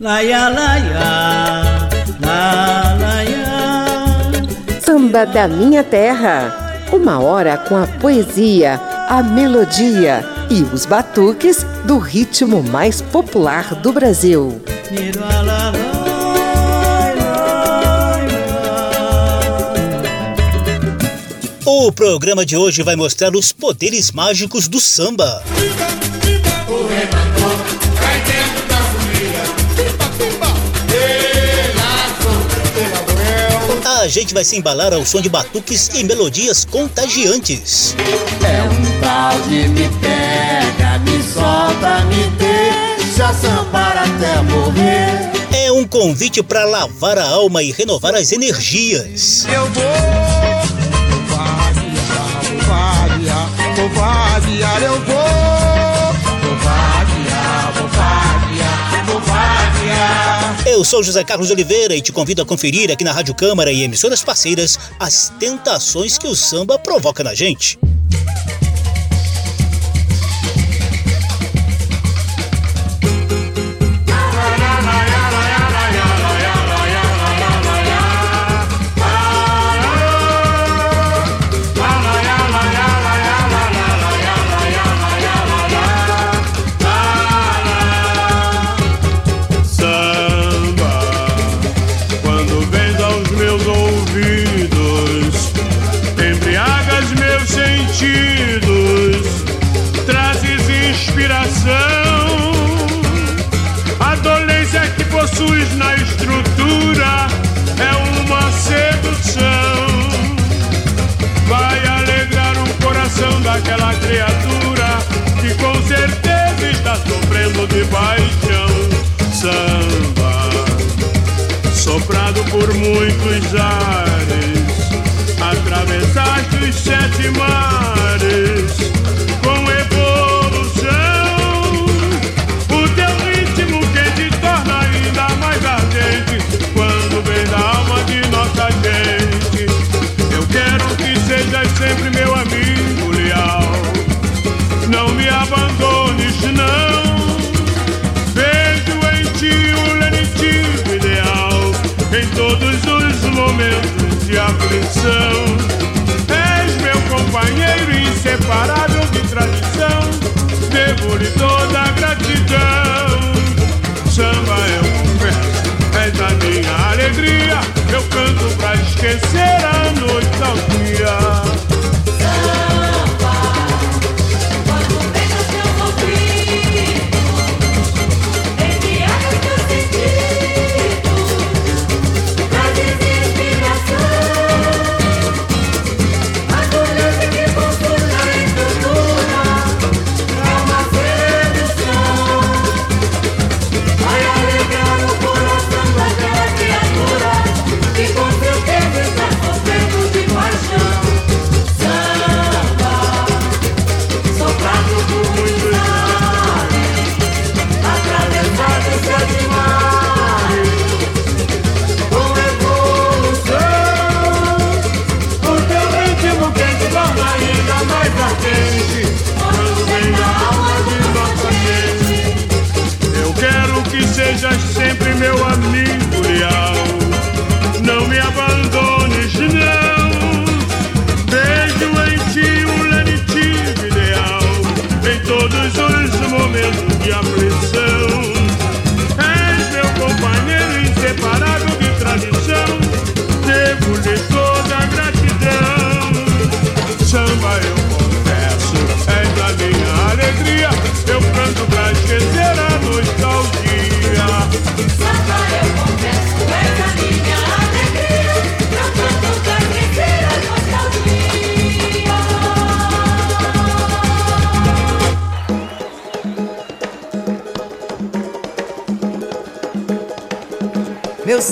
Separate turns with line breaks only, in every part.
Laia, laia, la, laia.
Samba da Minha Terra. Uma hora com a poesia, a melodia e os batuques do ritmo mais popular do Brasil.
O programa de hoje vai mostrar os poderes mágicos do samba. A gente vai se embalar ao som de batuques e melodias contagiantes.
É um tal de me pega, me solta, me deixa sambar até morrer.
É um convite para lavar a alma e renovar as energias.
Eu vou, vou vaguear, vou vaguear, vou vaguear, eu. Vou
Eu sou José Carlos Oliveira e te convido a conferir aqui na Rádio Câmara e emissoras parceiras as tentações que o samba provoca na gente.
Criatura que com certeza está sofrendo de paixão. Samba, soprado por muitos ares, atravessaste os sete mares momentos de aflição. És meu companheiro inseparável de tradição. Devo-lhe toda a gratidão. Samba eu confesso, és a minha alegria. Eu canto pra esquecer a noite ao dia. Ainda mais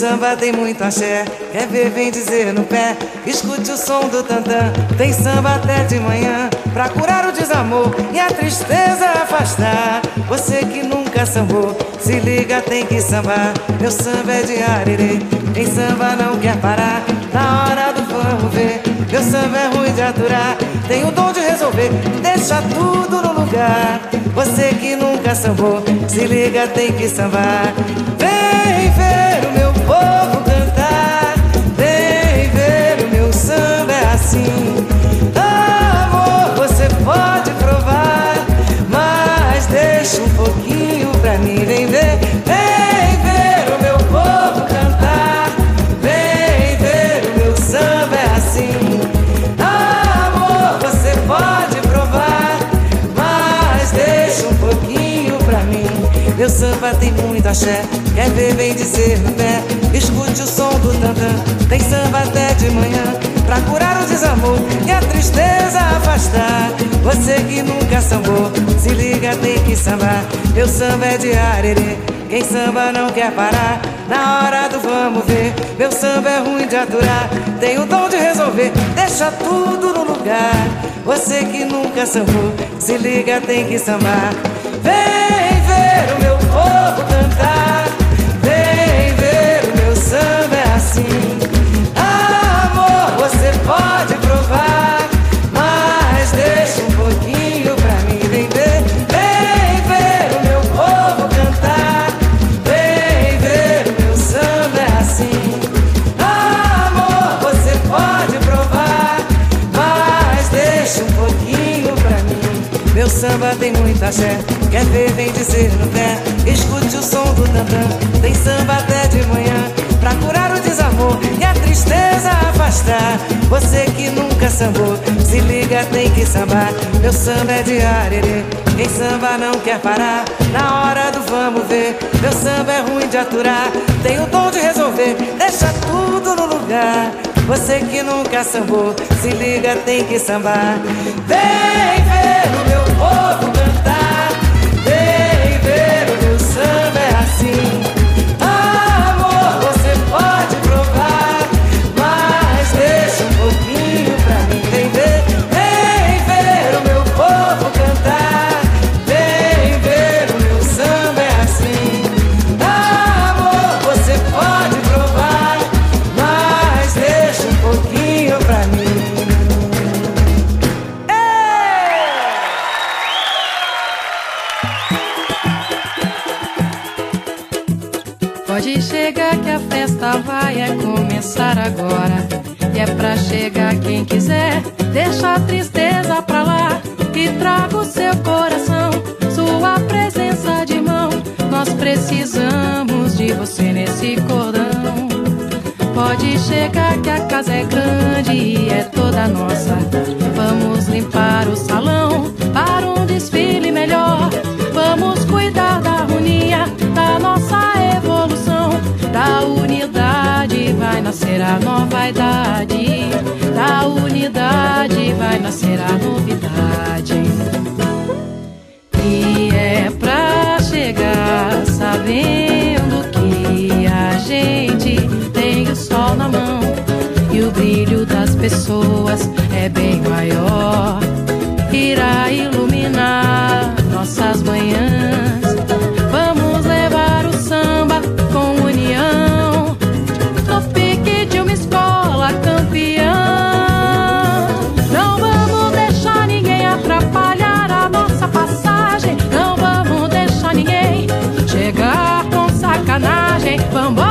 samba
tem muito axé, quer ver, vem dizer no pé. Escute o som do tantã, tem samba até de manhã. Pra curar o desamor e a tristeza afastar. Você que nunca sambou, se liga, tem que sambar. Meu samba é de arerê, quem samba não quer parar. Na hora do vamos ver, Meu samba é ruim de aturar, tem o dom de resolver, deixa tudo no lugar. Você que nunca sambou, se liga, tem que sambar. Vem ver Meu samba tem muito axé, quer ver, vem dizer no pé. Escute o som do tantã, tem samba até de manhã. Pra curar o desamor e a tristeza afastar. Você que nunca sambou, se liga, tem que sambar. Meu samba é de arerê, quem samba não quer parar. Na hora do vamos ver, meu samba é ruim de aturar. Tem o dom de resolver, deixa tudo no lugar. Você que nunca sambou, se liga, tem que sambar. Vem cantar. Samba tem muita axé, quer ver, vem dizer no pé. Escute o som do tantã, tem samba até de manhã. Pra curar o desamor e a tristeza afastar. Você que nunca sambou, se liga, tem que sambar. Meu samba é de arerê, quem samba não quer parar. Na hora do vamos ver, meu samba é ruim de aturar. Tem o dom de resolver, deixa tudo no lugar. Você que nunca sambou, se liga, tem que sambar. Vem ver o
tristeza pra lá e traga o seu coração, sua presença de mão. Nós precisamos de você nesse cordão. Pode chegar que a casa é grande e é toda nossa. Vamos limpar o salão para um desfile melhor. Vai nascer a nova idade. Da unidade vai nascer a novidade. E é pra chegar sabendo que a gente tem o sol na mão e o brilho das pessoas é bem maior. Irá iluminar que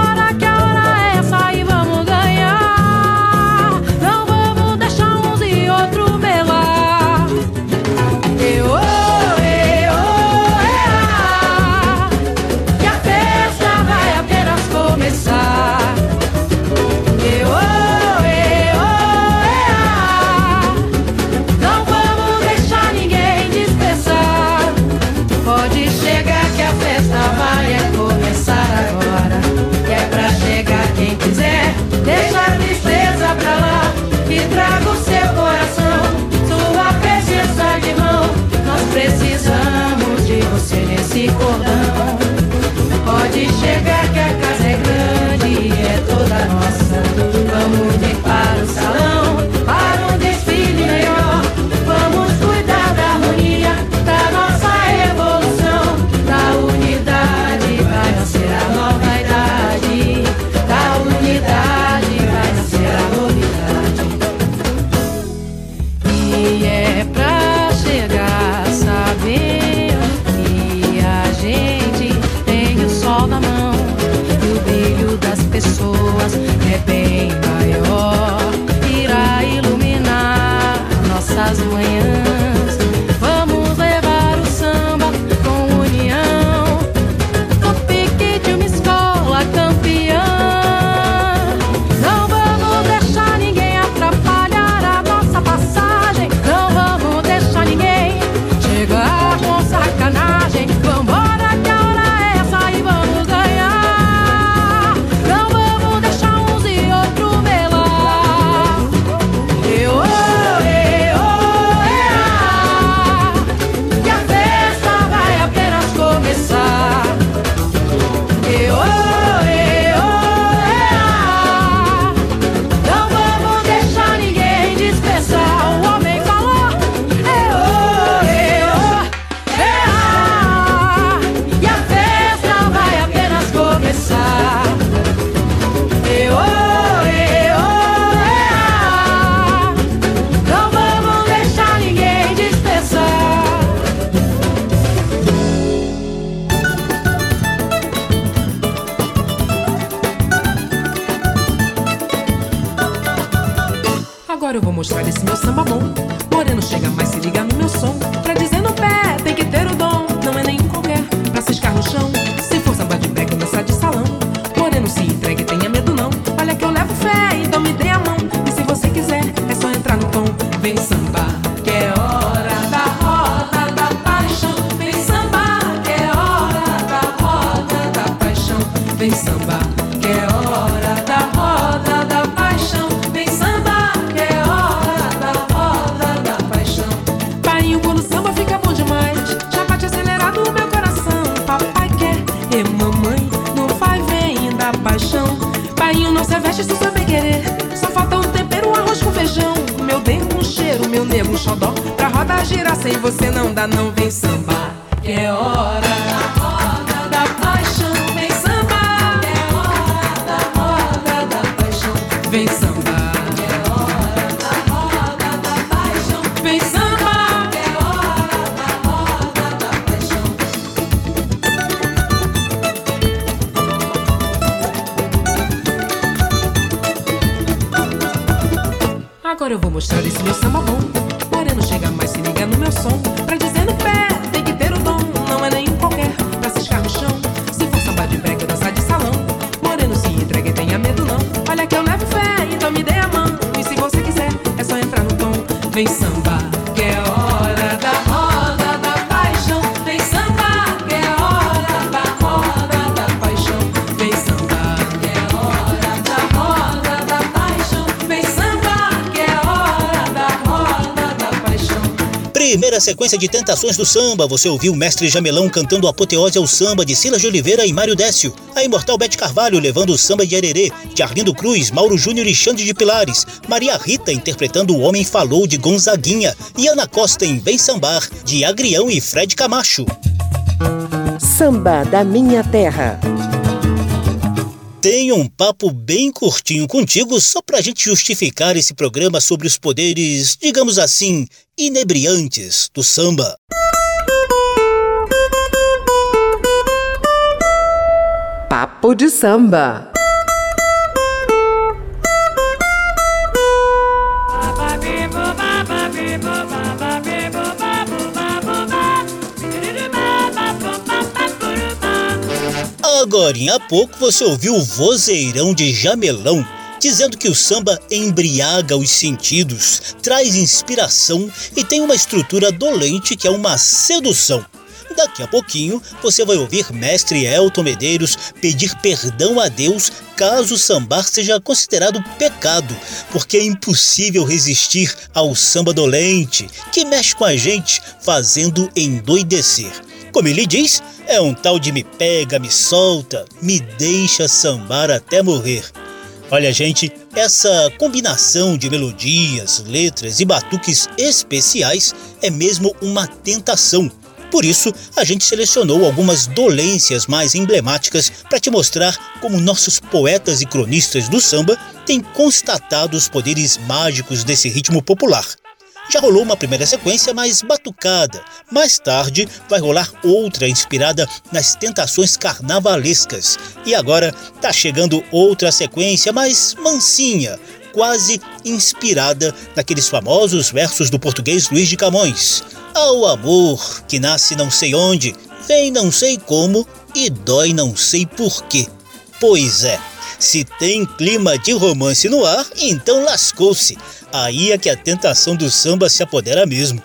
Vem
Primeira sequência de tentações do samba, você ouviu o mestre Jamelão cantando Apoteose ao samba de Silas de Oliveira e Mário Décio, a imortal Bete Carvalho levando o samba de Arerê, de Arlindo Cruz, Mauro Júnior e Xande de Pilares, Maria Rita interpretando O Homem Falou de Gonzaguinha. E Ana Costa em Vem Sambar, de Agrião e Fred Camacho.
Samba da Minha Terra.
Tenho um papo bem curtinho contigo só pra gente justificar esse programa sobre os poderes, digamos assim, inebriantes do samba.
Papo de samba.
Agorinha há pouco você ouviu o vozeirão de Jamelão dizendo que o samba embriaga os sentidos, traz inspiração e tem uma estrutura dolente que é uma sedução. Daqui a pouquinho você vai ouvir mestre Elton Medeiros pedir perdão a Deus caso sambar seja considerado pecado, porque é impossível resistir ao samba dolente que mexe com a gente fazendo endoidecer. Como ele diz, é um tal de me pega, me solta, me deixa sambar até morrer. Olha, gente, essa combinação de melodias, letras e batuques especiais é mesmo uma tentação. Por isso, a gente selecionou algumas dolências mais emblemáticas para te mostrar como nossos poetas e cronistas do samba têm constatado os poderes mágicos desse ritmo popular. Já rolou uma primeira sequência mais batucada. Mais tarde vai rolar outra inspirada nas tentações carnavalescas. E agora tá chegando outra sequência mais mansinha, quase inspirada naqueles famosos versos do português Luiz de Camões. Ao amor que nasce não sei onde, vem não sei como e dói não sei porquê. Pois é, se tem clima de romance no ar, então lascou-se. Aí é que a tentação do samba se apodera mesmo.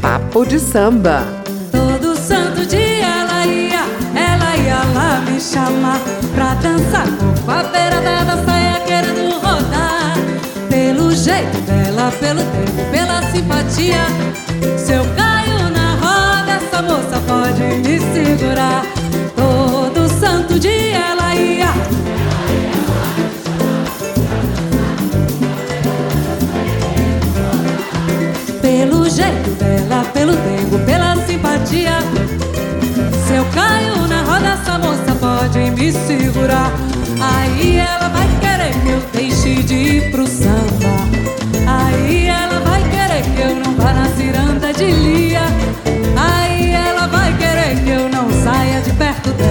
Papo de samba.
Todo santo dia ela ia, ela ia lá me chamar pra dançar com a beira da saia querendo rodar. Pelo jeito dela, pelo tempo, pela simpatia. Se moça pode me segurar. Todo santo dia ela ia. Pelo jeito dela, pelo tempo, pela simpatia. Se eu caio na roda, essa moça pode me segurar. Aí ela vai querer que eu deixe de ir pro samba. Aí ela vai querer que eu não vá na ciranda de Lia. Aí ela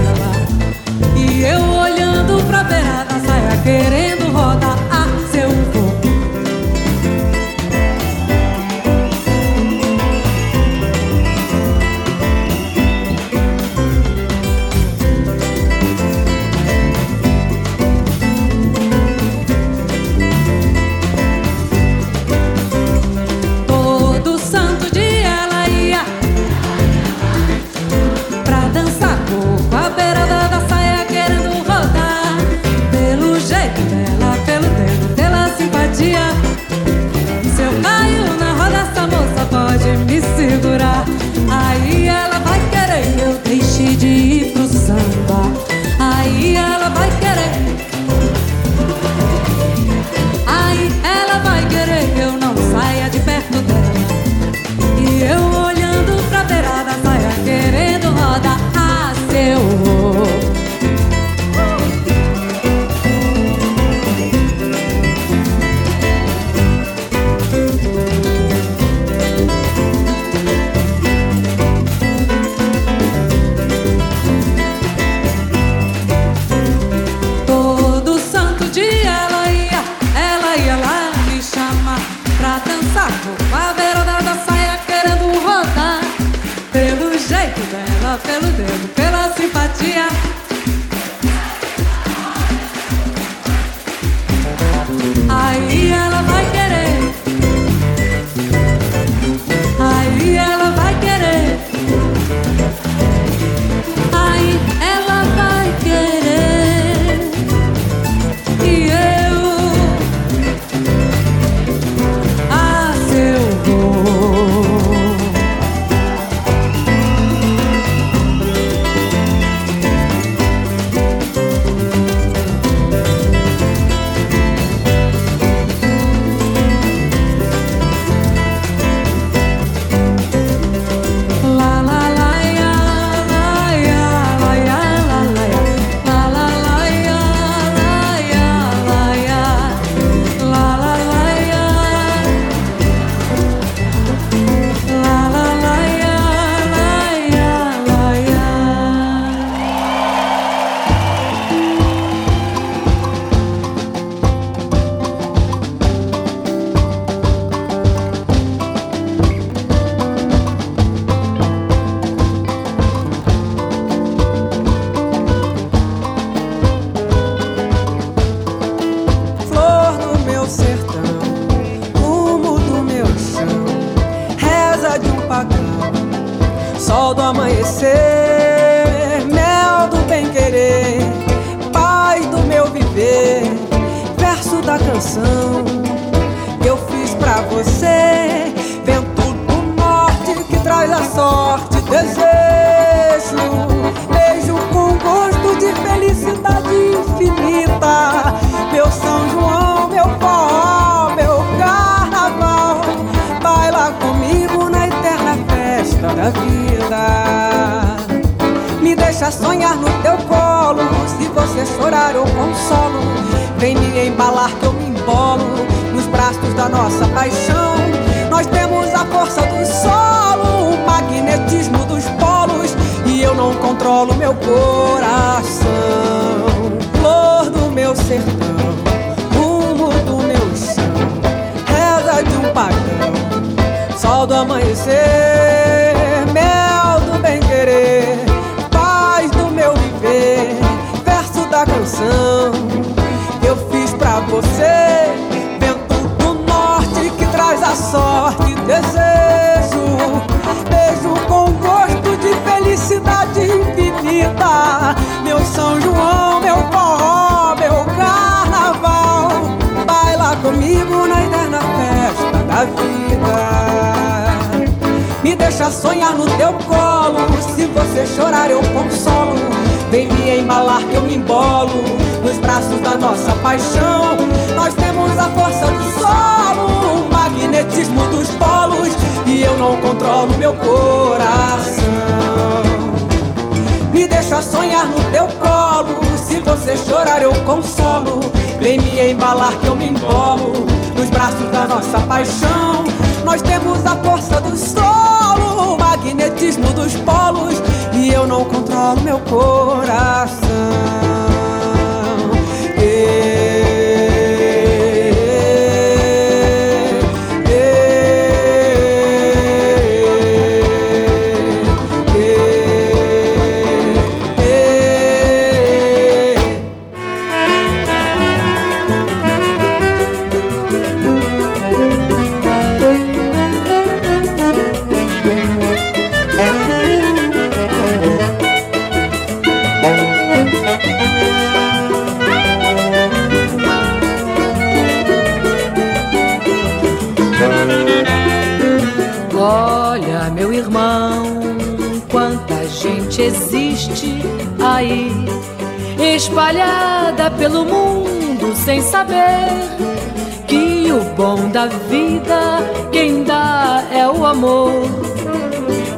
nossa paixão. Nós temos a força do solo, o magnetismo dos polos. E eu não controlo meu coração. Da vida. Me deixa sonhar no teu colo. Se você chorar, eu consolo. Vem me embalar que eu me embolo nos braços da nossa paixão. Nós temos a força do solo, o magnetismo dos polos. E eu não controlo meu coração. Me deixa sonhar no teu colo. Se você chorar, eu consolo. Vem me embalar que eu me embolo nos braços da nossa paixão. Nós temos a força do solo, o magnetismo dos polos. E eu não controlo meu coração.
Pelo mundo sem saber que o bom da vida quem dá é o amor.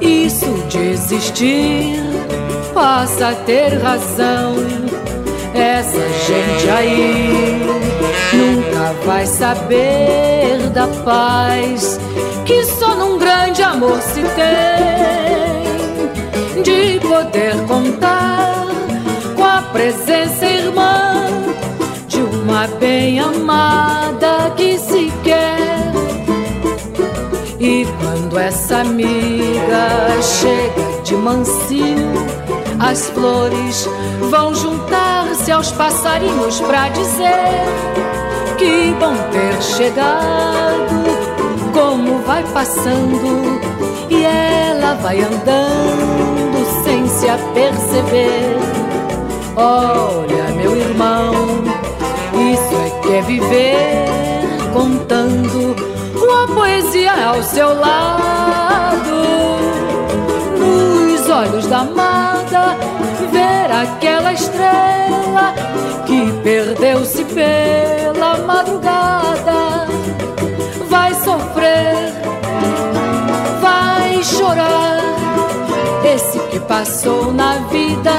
Isso de existir passa a ter razão. Essa gente aí nunca vai saber da paz que só num grande amor se tem, de poder contar com a presença irmã uma bem amada que se quer. E quando essa amiga chega de mansinho, as flores vão juntar-se aos passarinhos pra dizer que bom ter chegado. Como vai passando e ela vai andando sem se aperceber. Olha, meu irmão, isso é que é viver contando uma poesia ao seu lado. Nos olhos da amada, ver aquela estrela que perdeu-se pela madrugada. Vai sofrer, vai chorar. Esse que passou na vida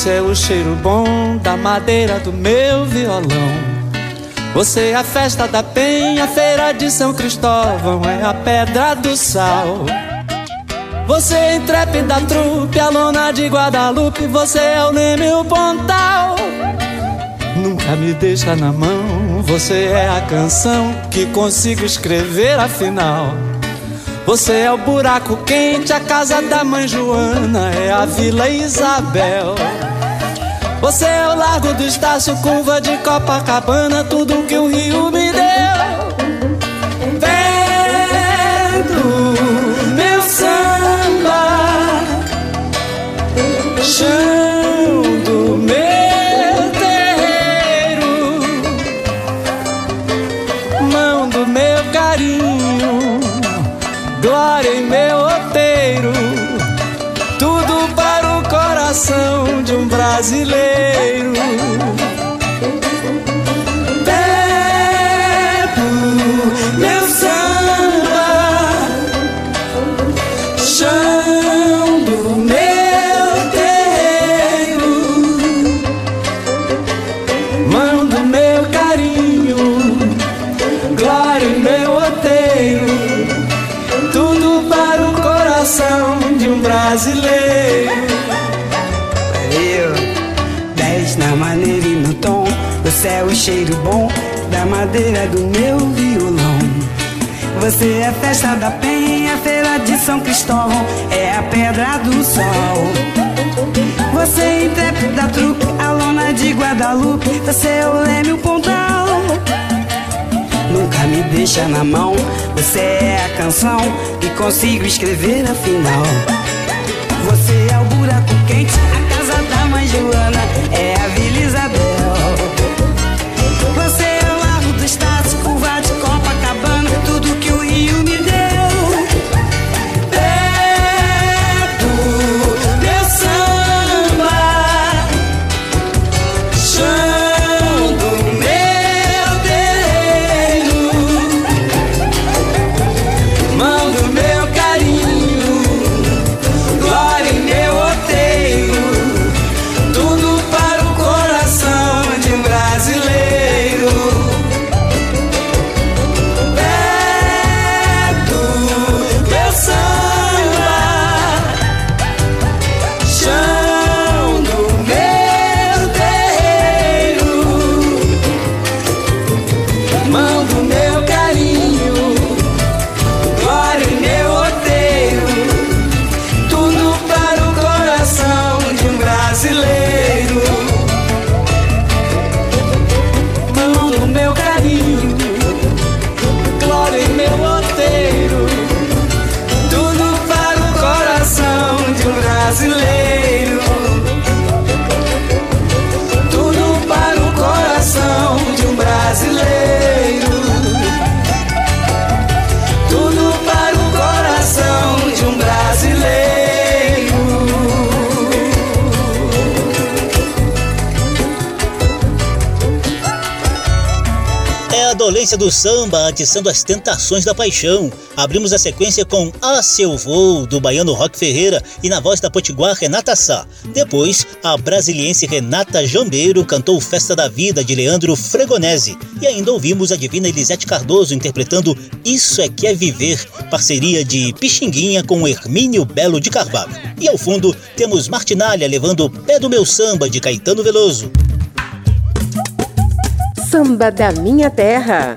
Você é o cheiro bom da madeira do meu violão. Você é a festa da penha, feira de São Cristóvão, é a pedra do sal. Você é intrépida trupe, a lona de Guadalupe, você é o Leme o Pontal. Nunca me deixa na mão, você é a canção que consigo escrever afinal. Você é o buraco quente, a casa da mãe Joana, é a Vila Isabel. Você é o largo do Estácio, curva de Copacabana, tudo que o rio me deu. Vendo meu samba, chão
da madeira do meu violão. Você é festa da penha, feira de São Cristóvão, é a pedra do sol. Você é intrépida truque, a lona de Guadalupe, você é o leme, o pontal. Nunca me deixa na mão, você é a canção que consigo escrever afinal. Do samba
atiçando as tentações da paixão. Abrimos a sequência com A Seu Voo, do baiano Rock Ferreira, e na voz da potiguar Renata Sá. Depois, a brasiliense Renata Jambeiro cantou Festa da Vida, de Leandro Fregonese. E ainda ouvimos a divina Elisete Cardoso interpretando Isso é que é Viver, parceria de Pixinguinha com Hermínio Belo de Carvalho. E ao fundo, temos Martinalha levando Pé do Meu Samba, de Caetano Veloso.
Samba da minha terra,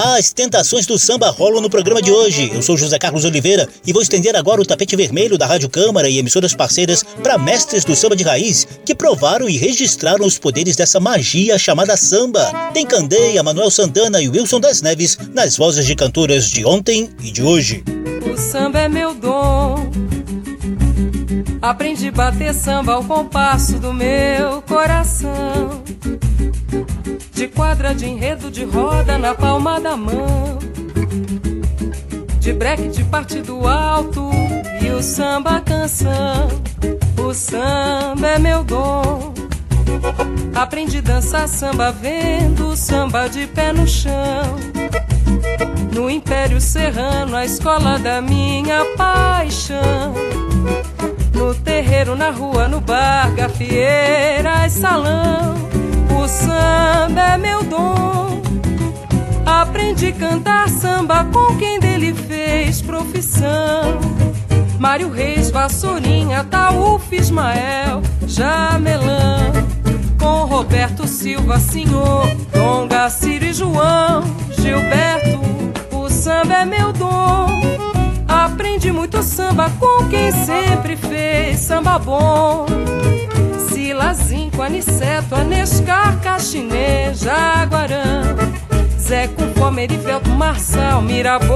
As tentações do samba rolam no programa de hoje. Eu sou José Carlos Oliveira e vou estender agora o tapete vermelho da Rádio Câmara e emissoras parceiras para mestres do samba de raiz que provaram e registraram os poderes dessa magia chamada samba. Tem Candeia, Manuel Santana e Wilson das Neves nas vozes de cantoras de ontem e de hoje.
O samba é meu dom. Aprendi a bater samba ao compasso do meu coração. De quadra, de enredo, de roda na palma da mão. De breque, de partido alto e o samba canção. O samba é meu dom. Aprendi a dançar samba vendo samba de pé no chão. No Império Serrano, a escola da minha paixão. No terreiro, na rua, no bar, gafieira salão. O samba é meu dom. Aprendi a cantar samba com quem dele fez profissão. Mário Reis, Vassourinha, Taúf, Ismael, Jamelão. Com Roberto Silva, Senhor, Dom Gaciro e João, Gilberto, o samba é meu dom. Aprendi muito samba com quem sempre fez samba bom. Silazinho, Aniceto, Anescar, Caxinê, Jaguarão. Zé com fome, Erivelto, Marçal, Mirabô,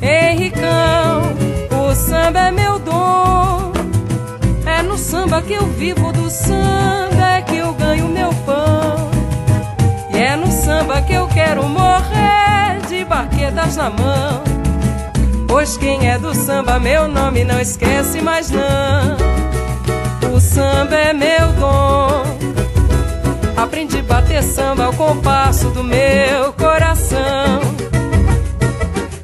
Henricão. O samba é meu dom. É no samba que eu vivo, do samba é que eu ganho meu pão. E é no samba que eu quero morrer de baquetas na mão. Pois quem é do samba, meu nome não esquece mais não. O samba é meu dom. Aprendi a bater samba ao compasso do meu coração.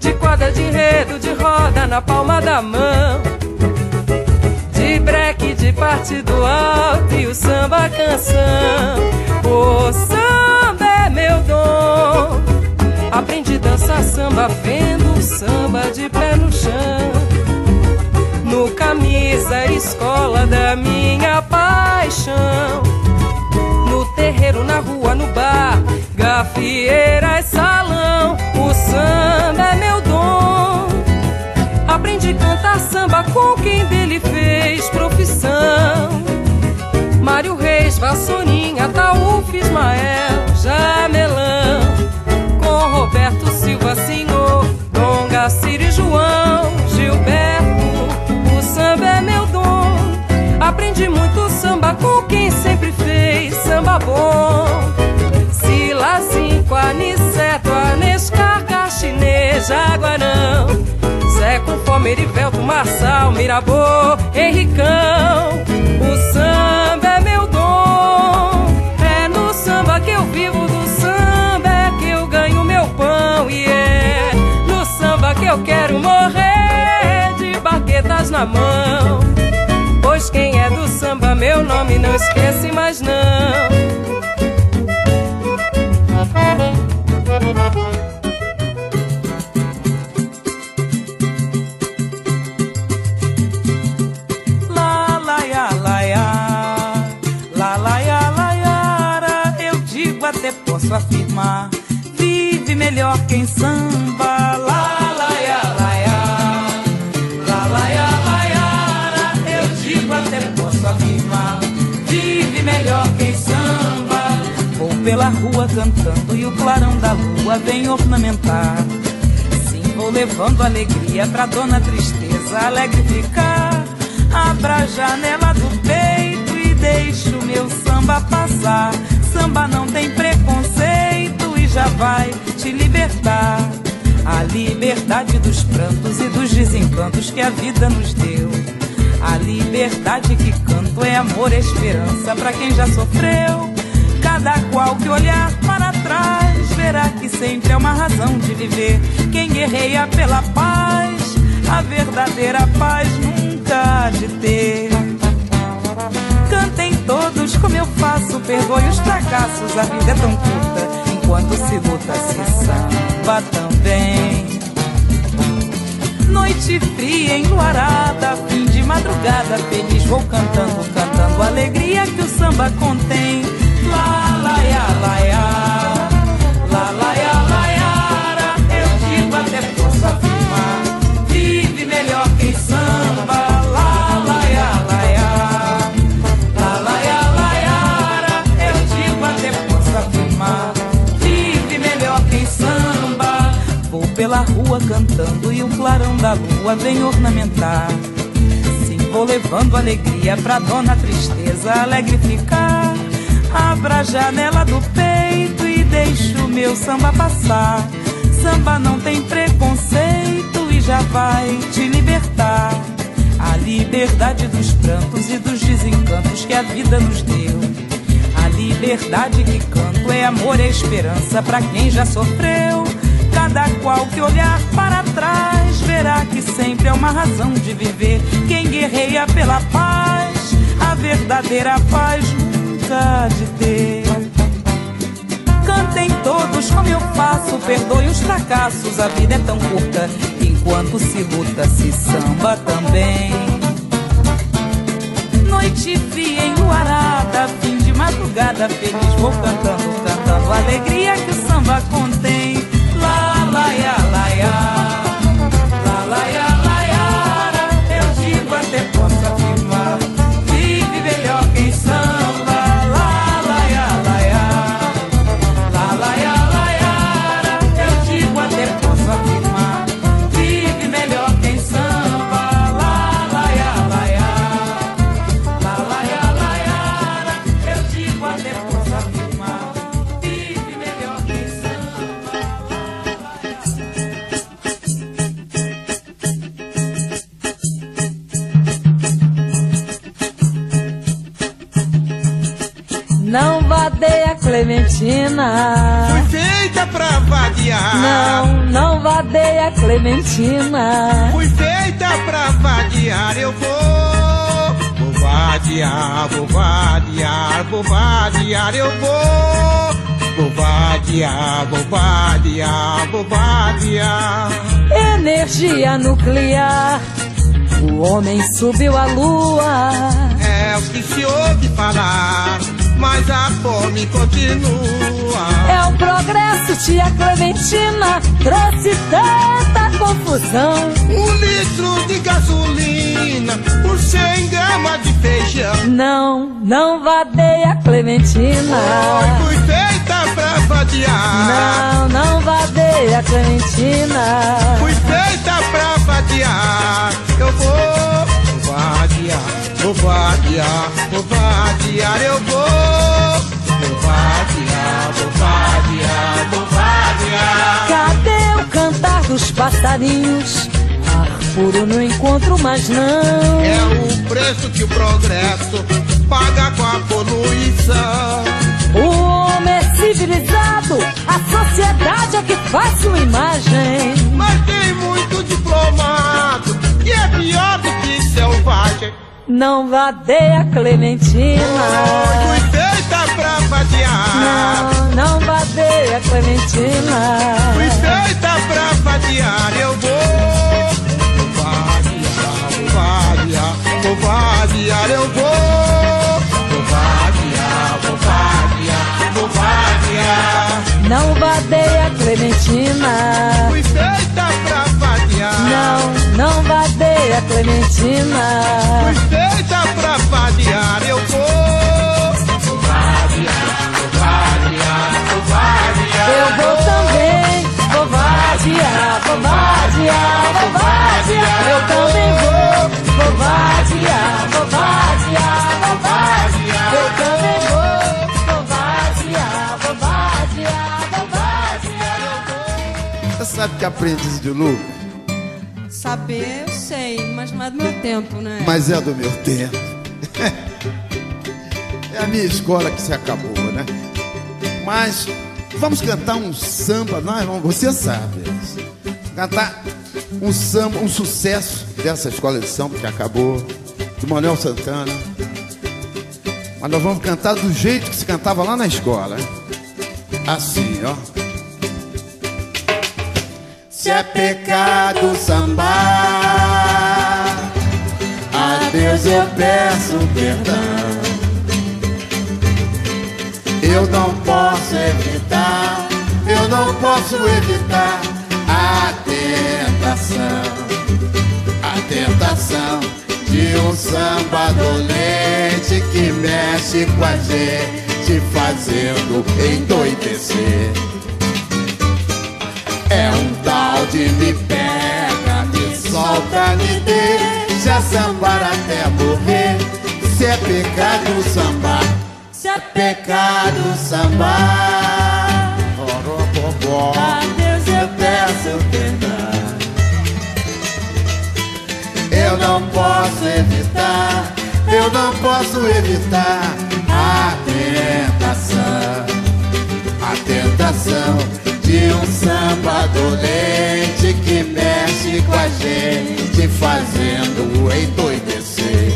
De quadra de enredo, de roda na palma da mão. De breque, de partido alto e o samba canção. O samba é meu dom. Aprendi a dançar samba vendo samba de pé no chão. No camisa, escola da minha paixão. No terreiro, na rua, no bar, gafieira e salão. O samba é meu dom. Aprendi a cantar samba com quem dele fez profissão. Mário Reis, Vassourinha, Taúf, Ismael, Jamelão. Com Roberto Silva, Senhor, Dom Gaciro e João, Gilberto. O samba é meu dom. Aprendi muito samba com quem sempre fez samba bom. Silazinho, Aniceto, Anescar, Caxinê, Jaguarão. Zé com fome, Erivelto, Marçal, Mirabô, Henricão. O samba é meu dom. É no samba que eu vivo, do samba é que eu ganho meu pão. E é que eu quero morrer de baquetas na mão. Pois quem é do samba, meu nome não esquece mais não.
Posso afirmar Vive melhor quem samba Lá, pela rua cantando E o clarão da lua vem ornamentar Sim, vou levando alegria pra dona tristeza alegre ficar Abra a janela do peito e deixa o meu samba passar. Samba não tem preconceito e já vai te libertar. A liberdade dos prantos e dos desencantos que a vida nos deu. A liberdade que canto é amor e esperança pra quem já sofreu. Cada qual que olhar para trás verá que sempre é uma razão de viver. Quem guerreia pela paz, a verdadeira paz nunca há de ter. Cantem todos como eu faço, perdoe os fracassos, a vida é tão curta. Enquanto se luta, se samba também. Noite fria, enluarada, fim de madrugada, feliz vou cantando, cantando a alegria que o samba contém. Pela rua cantando e o clarão da lua vem ornamentar. Sim, vou levando alegria pra dona tristeza alegre ficar. Abra a janela do peito e deixa o meu samba passar. Samba não tem preconceito e já vai te libertar. A liberdade dos prantos e dos desencantos que a vida nos deu. A liberdade que canto é amor e esperança para quem já sofreu. Cada qual que olhar para trás verá que sempre é uma razão de viver. Quem guerreia pela paz, a verdadeira paz de ter. Cantem todos como eu faço, perdoe os fracassos, a vida é tão curta. Enquanto se luta, se samba também. Noite fria enluarada, fim de madrugada, feliz vou cantando, cantando a alegria que o samba contém. Lá, lá, ya, lá, ya.
Clementina.
Fui feita pra vadear.
Não, não vadeia Clementina.
Fui feita pra vadear, eu vou. Vou vadear, vou vadear, vou vadear, eu vou. Vou vadear, vou vadear, vou vadear.
Energia nuclear. O homem subiu à lua.
É o que se ouve falar, mas a fome continua.
É o progresso, tia Clementina. Trouxe tanta confusão.
Um litro de gasolina por 100 gramas de feijão.
Não, não vadeia Clementina.
Oi, fui feita pra vadear.
Não, não vadeia Clementina.
Fui feita pra vadear. Eu vou, vou vadear, vou vadear, eu vou. Vou vadear, vou vadear, vou vadear.
Cadê o cantar dos passarinhos? Ar puro não encontro mais não.
É o preço que o progresso paga com a poluição.
O homem é civilizado, a sociedade é que faz sua imagem.
Mas tem muito diplomado que é pior do que selvagem.
Não vadeia Clementina.
Fui feita pra vadear.
Não, não vadeia Clementina.
Fui feita pra vadear, eu vou. Vadear, vou vadear, vou vadear, eu vou. Vou vadear, vou vadear, vou vadear.
Não vadeia Clementina.
Fui feita pra vadear.
Não, não vadeia Clementina.
Fui feita pra vadear, eu vou. Vou vadear, vou vadear, vou vadear.
Eu vou também, vou vadear, vou vadear, vou vadear. Eu também vou, vou vadear, vou vadear, vou vadear. Eu também vou, vou vou vou.
Você sabe que aprendiz de Lu,
Saber, sei, mas não é do meu tempo, né?
mas é do meu tempo. É a minha escola que se acabou, né? Mas vamos cantar um samba, nós vamos, você sabe. Cantar um samba, um sucesso dessa escola de samba que acabou, do Manuel Santana. Mas nós vamos cantar do jeito que se cantava lá na escola. hein? Assim, ó. Se é pecado sambar, Deus eu peço perdão. Eu não posso evitar, eu não posso evitar a tentação, a tentação de um samba dolente que mexe com a gente, fazendo endoidecer. É um tal de me pega, me solta, me deixa sambar até morrer. Se é pecado sambar, se é pecado sambar. Orobobó,
A Deus eu peço
perdão. Eu não não posso evitar, eu não posso evitar a tentação, a tentação de um samba dolente que mexe com a gente, fazendo endoidecer.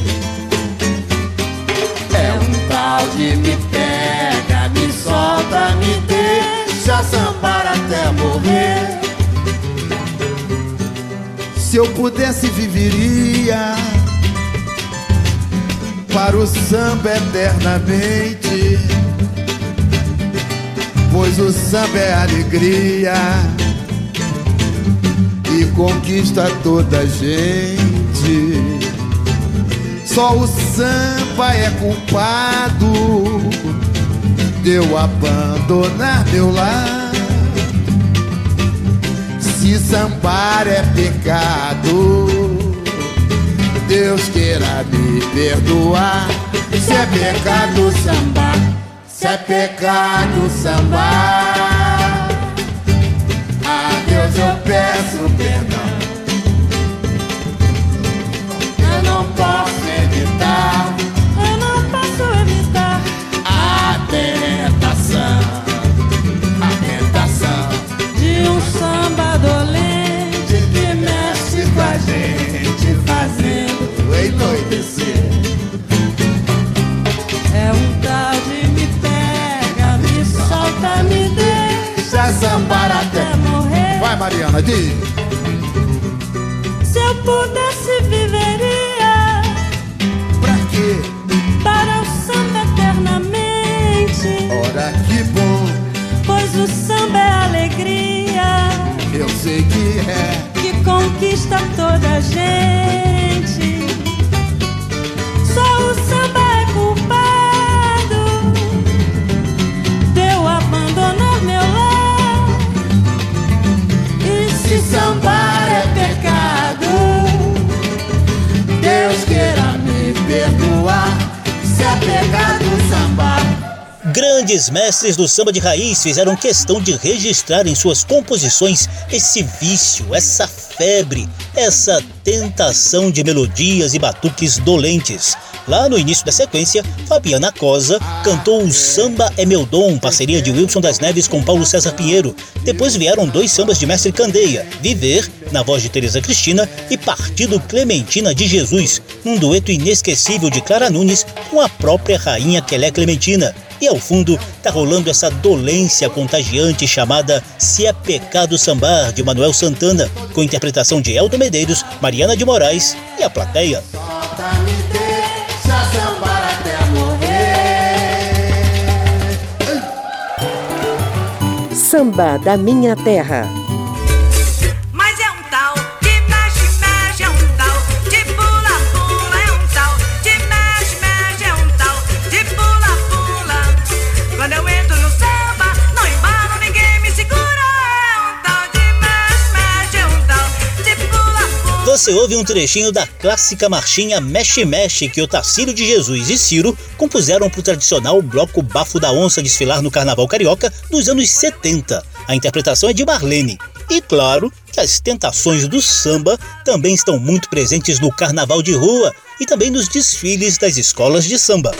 É um tal de me pega, me solta, me deixa sambar até morrer.
Se eu pudesse, viveria para o samba eternamente. Pois o samba é alegria e conquista toda a gente. Só o samba é culpado de eu abandonar meu lar. Se sambar é pecado, Deus queira me perdoar.
Se é pecado sambar, se é pecado sambar, a Deus eu peço perdão. Eu não posso evitar,
Eu não posso evitar.
A tentação, a tentação.
De um samba dolente
que mexe com a gente, fazendo enlouquecer.
Mariana, diz.
Se eu pudesse, viveria
Pra quê?
para o samba eternamente.
Ora que bom,
Pois o samba é alegria
eu sei que é.
que conquista toda a gente.
Grandes mestres do samba de raiz fizeram questão de registrar em suas composições esse vício, essa febre, essa tentação de melodias e batuques dolentes. Lá no início da sequência, Fabiana Cosa cantou o Samba é Meu Dom, parceria de Wilson das Neves com Paulo César Pinheiro. Depois vieram dois sambas de Mestre Candeia, Viver, na voz de Teresa Cristina, e Partido Clementina de Jesus, um dueto inesquecível de Clara Nunes com a própria rainha Quelé Clementina. E ao fundo tá rolando essa dolência contagiante chamada Se é Pecado Sambar, de Manuel Santana, com interpretação de Elton Medeiros, Mariana de Moraes e a plateia.
Samba da Minha Terra.
Você ouve um trechinho da clássica marchinha Mexe Mexe que o Tacílio de Jesus e Ciro compuseram para o tradicional bloco Bafo da Onça desfilar no Carnaval Carioca dos anos 70. A interpretação é de Marlene. E claro que as tentações do samba também estão muito presentes no carnaval de rua e também nos desfiles das escolas de samba.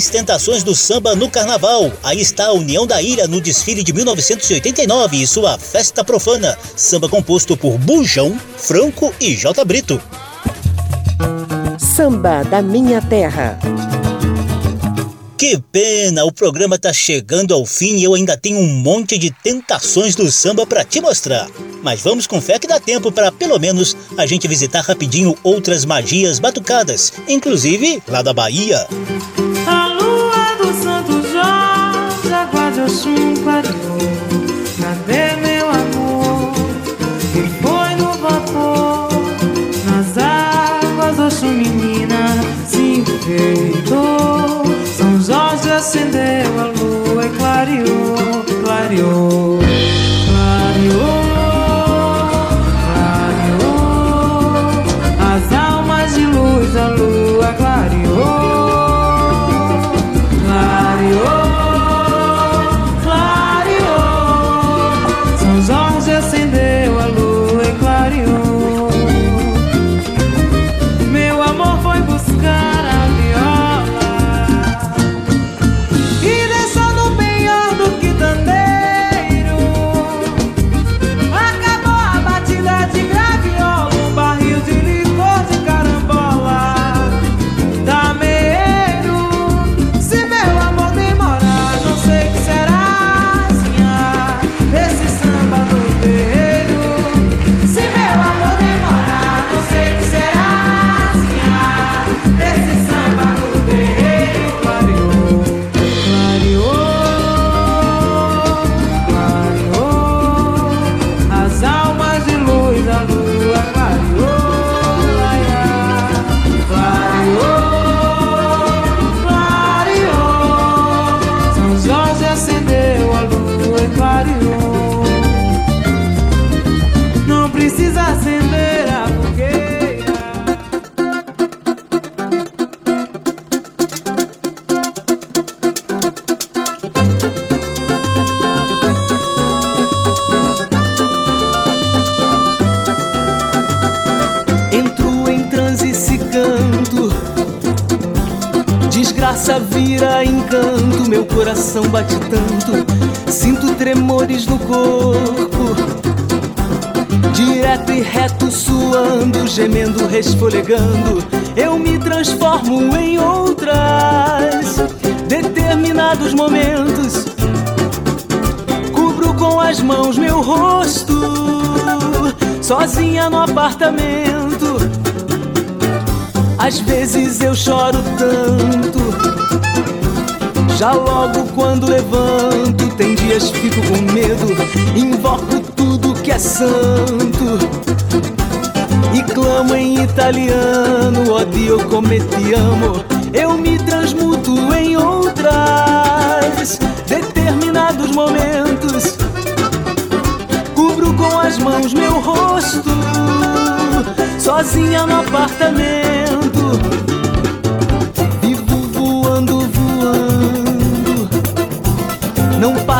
As tentações do samba no carnaval. Aí está a União da Ilha no desfile de 1989 e sua festa profana. Samba composto por Bujão, Franco e J. Brito.
Samba da Minha Terra.
Que pena, o programa tá chegando ao fim e eu ainda tenho um monte de tentações do samba para te mostrar. Mas vamos com fé que dá tempo para pelo menos a gente visitar rapidinho outras magias batucadas, inclusive lá da Bahia.
Acendeu a lua e clareou, clareou.
Gemendo, resfolegando Eu me transformo em outras Determinados momentos. Cubro com as mãos meu rosto Sozinha no apartamento. Às vezes eu choro tanto Já logo quando levanto Tem dias fico com medo Invoco tudo que é santo clamo em italiano Ó Dio come ti amo. Eu me transmuto em outras Determinados momentos. Cubro com as mãos meu rosto Sozinha no apartamento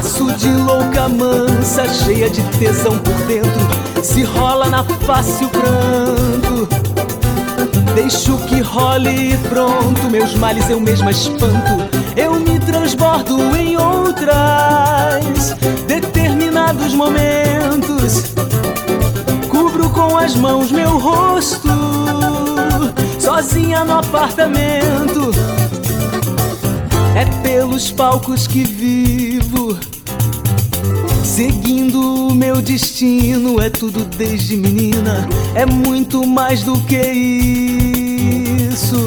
passo de louca mansa Cheia de tesão por dentro. Se rola na face o pranto. Deixo que role e pronto. Meus males eu mesma espanto. Eu me transbordo em outras Determinados momentos. Cubro com as mãos meu rosto. Sozinha no apartamento. É pelos palcos que vivo Seguindo o meu destino, é tudo desde menina, é muito mais do que isso.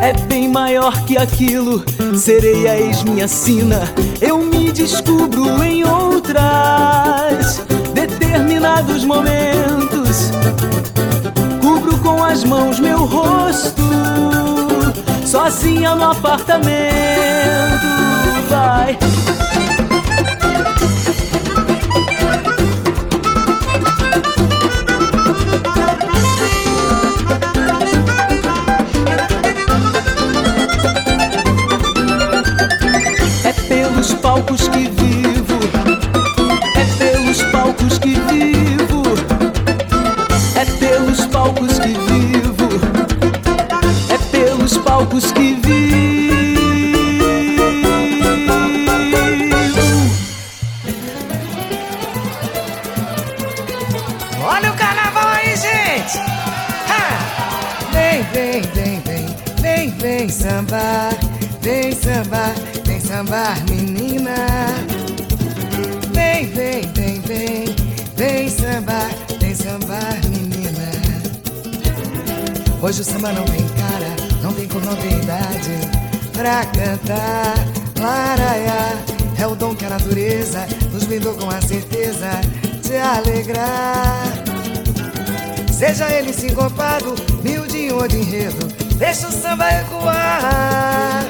É bem maior que aquilo, serei a ex-minha sina. Eu me descubro em outras, determinados momentos. Cubro com as mãos meu rosto, sozinha no apartamento. Vai.
Vem, vem, vem, vem, vem sambar, vem sambar, vem sambar, menina. Vem, vem, vem, vem, vem sambar, vem sambar, menina. Hoje o samba não tem cara, não tem cor, não tem idade pra cantar. Laraiá é o dom que a natureza nos brindou com a certeza de alegrar. Seja ele sincopado, miudinho ou de enredo, deixa o samba ecoar.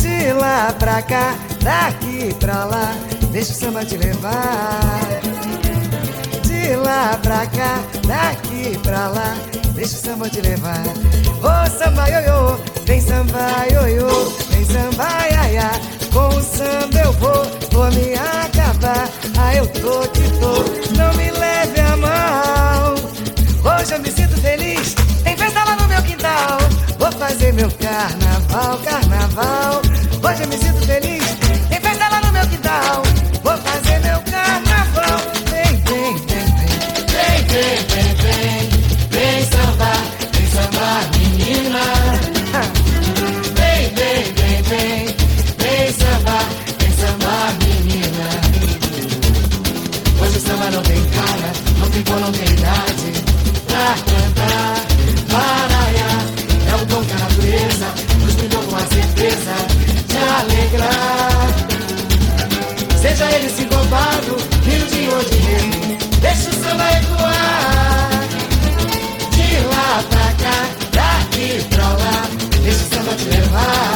De lá pra cá, daqui pra lá, deixa o samba te levar. De lá pra cá, daqui pra lá, deixa o samba te levar. Ô samba ioiô, vem samba ioiô, vem samba iaiá. Com o samba eu vou, vou me acabar. Ah, eu tô que tô, não me leve a mal. Hoje eu me sinto feliz, Natal. Vou fazer meu carnaval, carnaval. Hoje eu me sinto feliz, tem festa lá no meu quintal. Vou fazer meu carnaval. Vem, vem, vem, vem. Vem, vem, vem, vem. Vem sambar, vem sambar, menina. vem, vem, vem, vem. Vem sambar, vem sambar, menina. Hoje o samba não tem cara, não tem cor, não tem Seja ele sincopado, miudinho ou de remo, deixa o samba ecoar. De lá pra cá, daqui pra lá, deixa o samba te levar.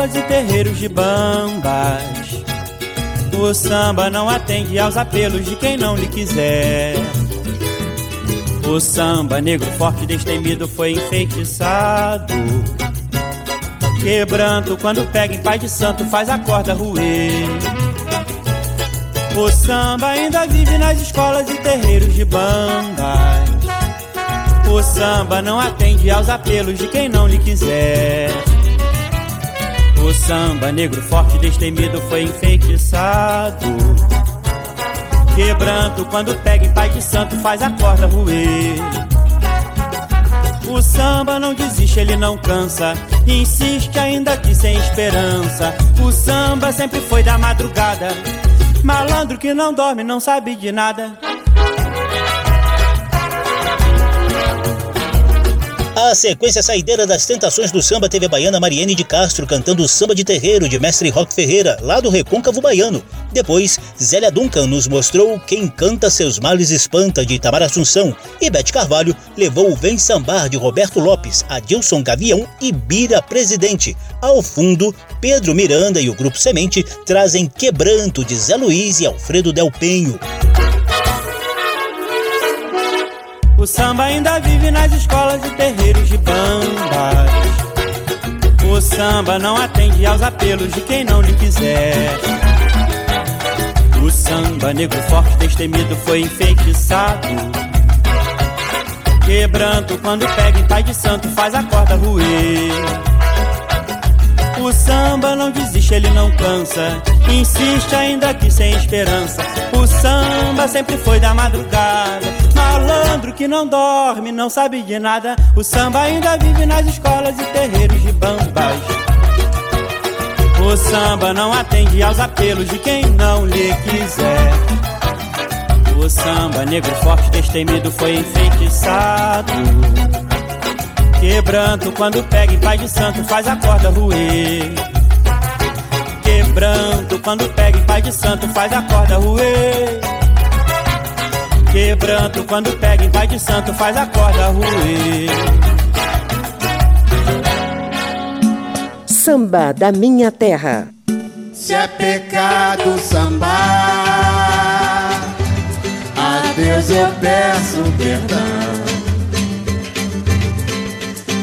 Escolas e terreiros de bambas. O samba não atende aos apelos de quem não lhe quiser. O samba negro forte destemido foi enfeitiçado. Quebranto quando pega em paz de santo faz a corda ruer. O samba ainda vive nas escolas e terreiros de bambas. O samba não atende aos apelos de quem não lhe quiser. O samba negro forte destemido foi enfeitiçado. Quebranto quando pega em paz de santo faz a corda ruer. O samba não desiste, ele não cansa. Insiste ainda que sem esperança. O samba sempre foi da madrugada. Malandro que não dorme, não sabe de nada.
A sequência saideira das tentações do samba teve a baiana Mariene de Castro cantando o samba de terreiro de mestre Roque Ferreira, lá do Recôncavo Baiano. Depois, Zélia Duncan nos mostrou Quem Canta Seus Males Espanta, de Itamar Assunção. E Bete Carvalho levou o Vem Sambar, de Roberto Lopes, Adilson Gavião e Bira Presidente. Ao fundo, Pedro Miranda e o Grupo Semente trazem Quebranto, de Zé Luiz e Alfredo Del Penho.
O samba ainda vive nas escolas e terreiros de bambas. O samba não atende aos apelos de quem não lhe quiser. O samba negro forte destemido foi enfeitiçado. Quebranto quando pega em pai de santo faz a corda ruer. O samba não desiste, ele não cansa. Insiste ainda que sem esperança. O samba sempre foi da madrugada. Malandro que não dorme, não sabe de nada. O samba ainda vive nas escolas e terreiros de bambas. O samba não atende aos apelos de quem não lhe quiser. O samba negro forte destemido foi enfeitiçado. Quebranto quando pega em pai de santo faz a corda ruer. Quebrando quando pega em pai de santo faz a corda ruer. Quebrando quando pega em pai de santo faz a corda ruer.
Samba da minha terra.
Se é pecado sambar, a Deus eu peço perdão.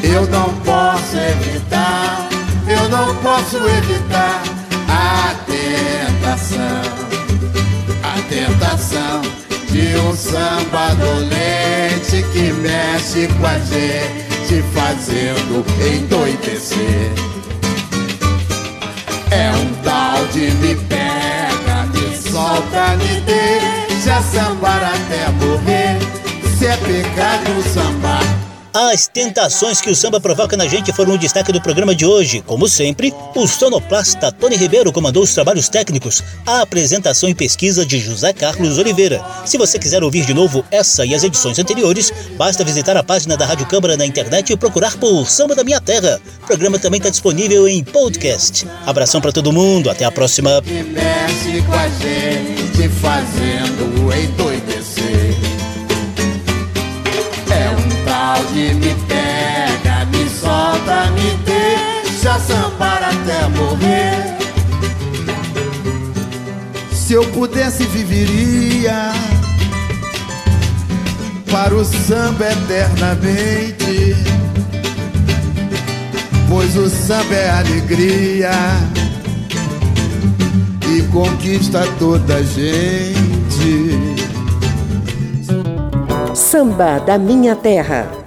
Eu não posso evitar, eu não posso evitar a tentação, a tentação de um samba dolente que mexe com a gente, fazendo endoidecer. É um tal de me pega, me solta, me deixa sambar até morrer. Se é pecado sambar.
As tentações que o samba provoca na gente foram o destaque do programa de hoje. Como sempre, o sonoplasta Tony Ribeiro comandou os trabalhos técnicos, a apresentação e pesquisa de José Carlos Oliveira. Se você quiser ouvir de novo essa e as edições anteriores, basta visitar a página da Rádio Câmara na internet e procurar por Samba da Minha Terra. O programa também está disponível em podcast. Abração para todo mundo, até a próxima.
De me pega, me solta, me deixa sambar até morrer. Se eu pudesse, viveria para o samba eternamente. Pois o samba é alegria e conquista toda a gente.
Samba da Minha Terra.